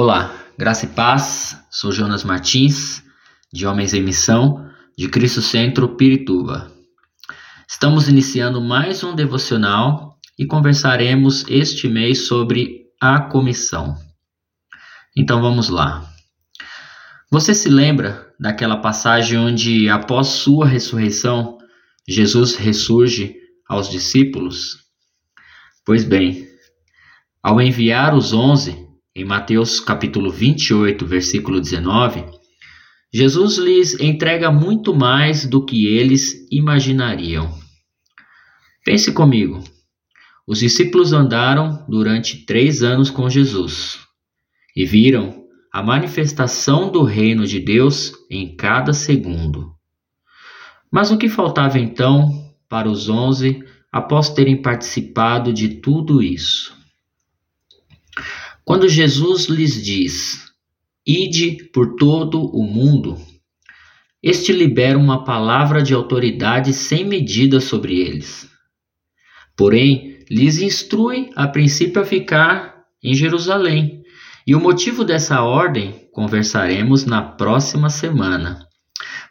Olá, graça e paz. Sou Jonas Martins, de Homens em Missão, de Cristo Centro, Pirituba. Estamos iniciando mais um devocional e conversaremos este mês sobre a comissão. Então vamos lá. Você se lembra daquela passagem onde, após sua ressurreição, Jesus ressurge aos discípulos? Pois bem, ao enviar os onze, em Mateus capítulo 28, versículo 19, Jesus lhes entrega muito mais do que eles imaginariam. Pense comigo. Os discípulos andaram durante três anos com Jesus e viram a manifestação do reino de Deus em cada segundo. Mas o que faltava então para os onze após terem participado de tudo isso? Quando Jesus lhes diz: Ide por todo o mundo, este libera uma palavra de autoridade sem medida sobre eles. Porém, lhes instrui a princípio a ficar em Jerusalém. E o motivo dessa ordem conversaremos na próxima semana.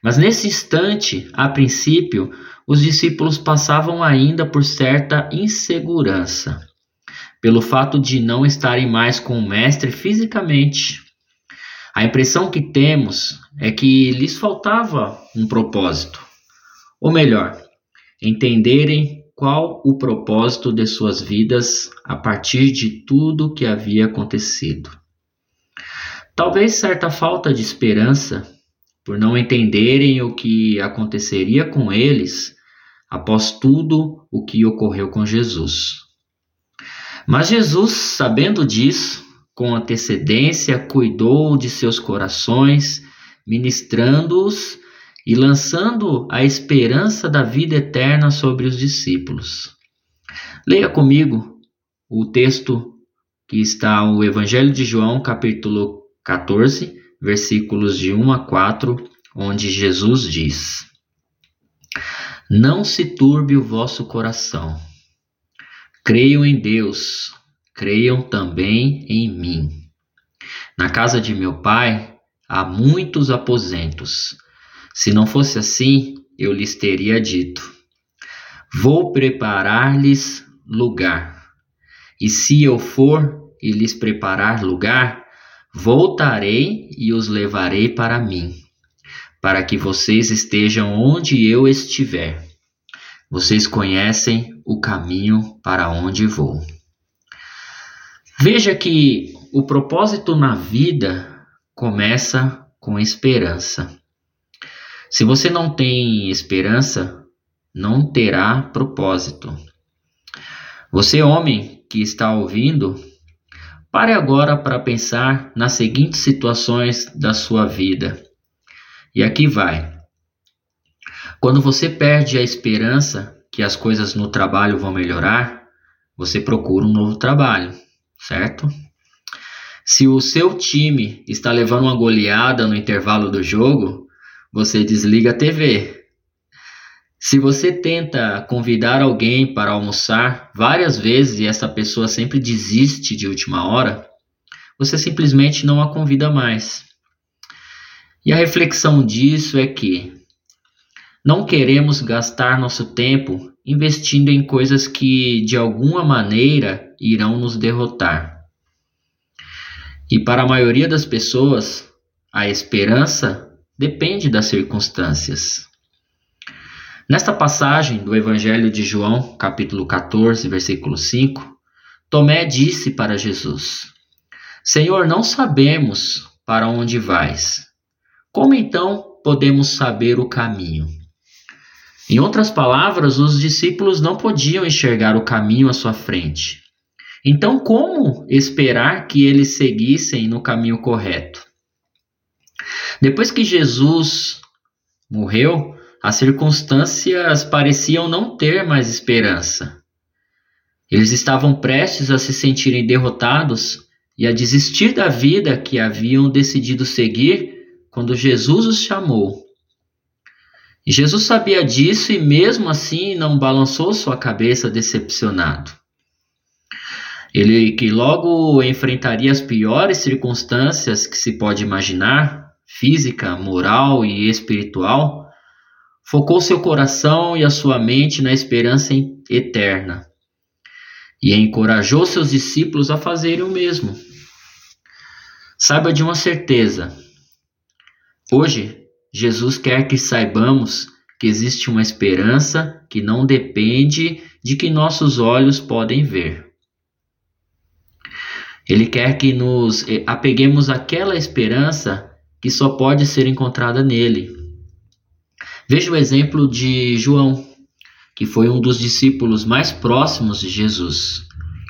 Mas nesse instante, a princípio, os discípulos passavam ainda por certa insegurança pelo fato de não estarem mais com o mestre fisicamente. A impressão que temos é que lhes faltava um propósito, ou melhor, entenderem qual o propósito de suas vidas a partir de tudo que havia acontecido. Talvez certa falta de esperança por não entenderem o que aconteceria com eles após tudo o que ocorreu com Jesus. Mas Jesus, sabendo disso, com antecedência, cuidou de seus corações, ministrando-os e lançando a esperança da vida eterna sobre os discípulos. Leia comigo o texto que está no Evangelho de João, capítulo 14, versículos de 1 a 4, onde Jesus diz: Não se turbe o vosso coração. Creiam em Deus, creiam também em mim. Na casa de meu pai há muitos aposentos. Se não fosse assim, eu lhes teria dito: Vou preparar-lhes lugar. E se eu for e lhes preparar lugar, voltarei e os levarei para mim, para que vocês estejam onde eu estiver vocês conhecem o caminho para onde vou. Veja que o propósito na vida começa com esperança. Se você não tem esperança, não terá propósito. Você, homem que está ouvindo, pare agora para pensar nas seguintes situações da sua vida. E aqui vai. Quando você perde a esperança que as coisas no trabalho vão melhorar, você procura um novo trabalho, certo? Se o seu time está levando uma goleada no intervalo do jogo, você desliga a TV. Se você tenta convidar alguém para almoçar várias vezes e essa pessoa sempre desiste de última hora, você simplesmente não a convida mais. E a reflexão disso é que não queremos gastar nosso tempo investindo em coisas que de alguma maneira irão nos derrotar. E para a maioria das pessoas, a esperança depende das circunstâncias. Nesta passagem do Evangelho de João, capítulo 14, versículo 5, Tomé disse para Jesus: Senhor, não sabemos para onde vais. Como então podemos saber o caminho? Em outras palavras, os discípulos não podiam enxergar o caminho à sua frente. Então, como esperar que eles seguissem no caminho correto? Depois que Jesus morreu, as circunstâncias pareciam não ter mais esperança. Eles estavam prestes a se sentirem derrotados e a desistir da vida que haviam decidido seguir quando Jesus os chamou Jesus sabia disso e mesmo assim não balançou sua cabeça decepcionado. Ele que logo enfrentaria as piores circunstâncias que se pode imaginar, física, moral e espiritual, focou seu coração e a sua mente na esperança eterna e encorajou seus discípulos a fazerem o mesmo. Saiba de uma certeza: hoje Jesus quer que saibamos que existe uma esperança que não depende de que nossos olhos podem ver. Ele quer que nos apeguemos àquela esperança que só pode ser encontrada nele. Veja o exemplo de João, que foi um dos discípulos mais próximos de Jesus,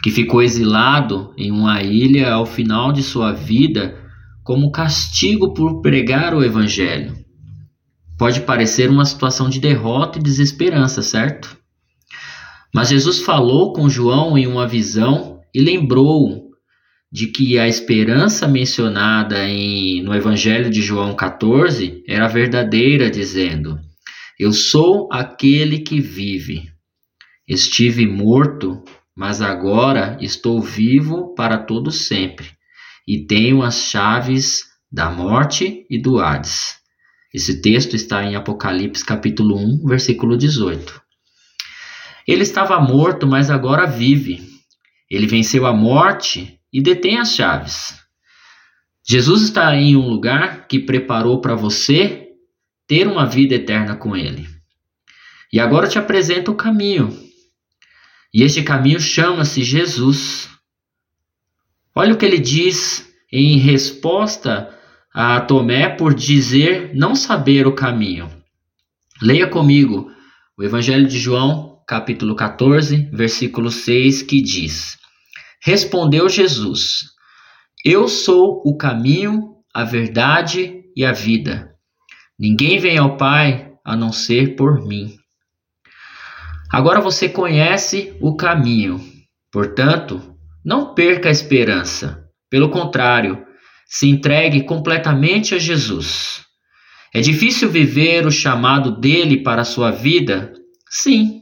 que ficou exilado em uma ilha ao final de sua vida como castigo por pregar o Evangelho. Pode parecer uma situação de derrota e desesperança, certo? Mas Jesus falou com João em uma visão e lembrou de que a esperança mencionada em, no Evangelho de João 14 era verdadeira, dizendo: Eu sou aquele que vive. Estive morto, mas agora estou vivo para todo sempre, e tenho as chaves da morte e do Hades. Esse texto está em Apocalipse capítulo 1, versículo 18. Ele estava morto, mas agora vive. Ele venceu a morte e detém as chaves. Jesus está em um lugar que preparou para você ter uma vida eterna com Ele. E agora te apresenta o caminho. E este caminho chama-se Jesus. Olha o que ele diz em resposta a Tomé por dizer não saber o caminho. Leia comigo o Evangelho de João, capítulo 14, versículo 6, que diz: Respondeu Jesus: Eu sou o caminho, a verdade e a vida. Ninguém vem ao Pai a não ser por mim. Agora você conhece o caminho, portanto, não perca a esperança. Pelo contrário, se entregue completamente a Jesus. É difícil viver o chamado dele para a sua vida? Sim,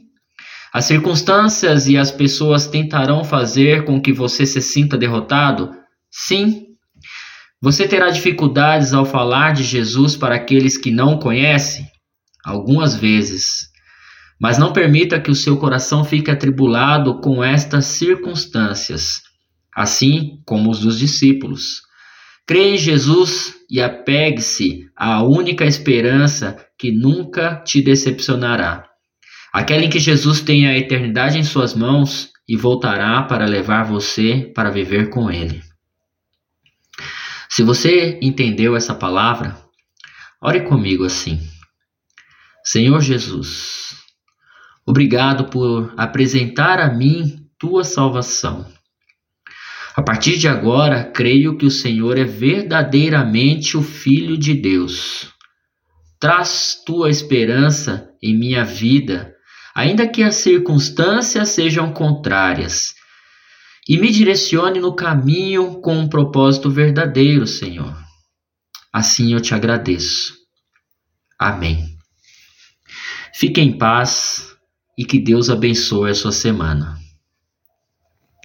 as circunstâncias e as pessoas tentarão fazer com que você se sinta derrotado? Sim. Você terá dificuldades ao falar de Jesus para aqueles que não o conhecem? Algumas vezes. Mas não permita que o seu coração fique atribulado com estas circunstâncias, assim como os dos discípulos. Creia em Jesus e apegue-se à única esperança que nunca te decepcionará aquela em que Jesus tem a eternidade em suas mãos e voltará para levar você para viver com Ele. Se você entendeu essa palavra, ore comigo assim. Senhor Jesus, obrigado por apresentar a mim tua salvação. A partir de agora, creio que o Senhor é verdadeiramente o Filho de Deus. Traz tua esperança em minha vida ainda que as circunstâncias sejam contrárias, e me direcione no caminho com um propósito verdadeiro, Senhor. Assim eu te agradeço. Amém. Fique em paz e que Deus abençoe a sua semana.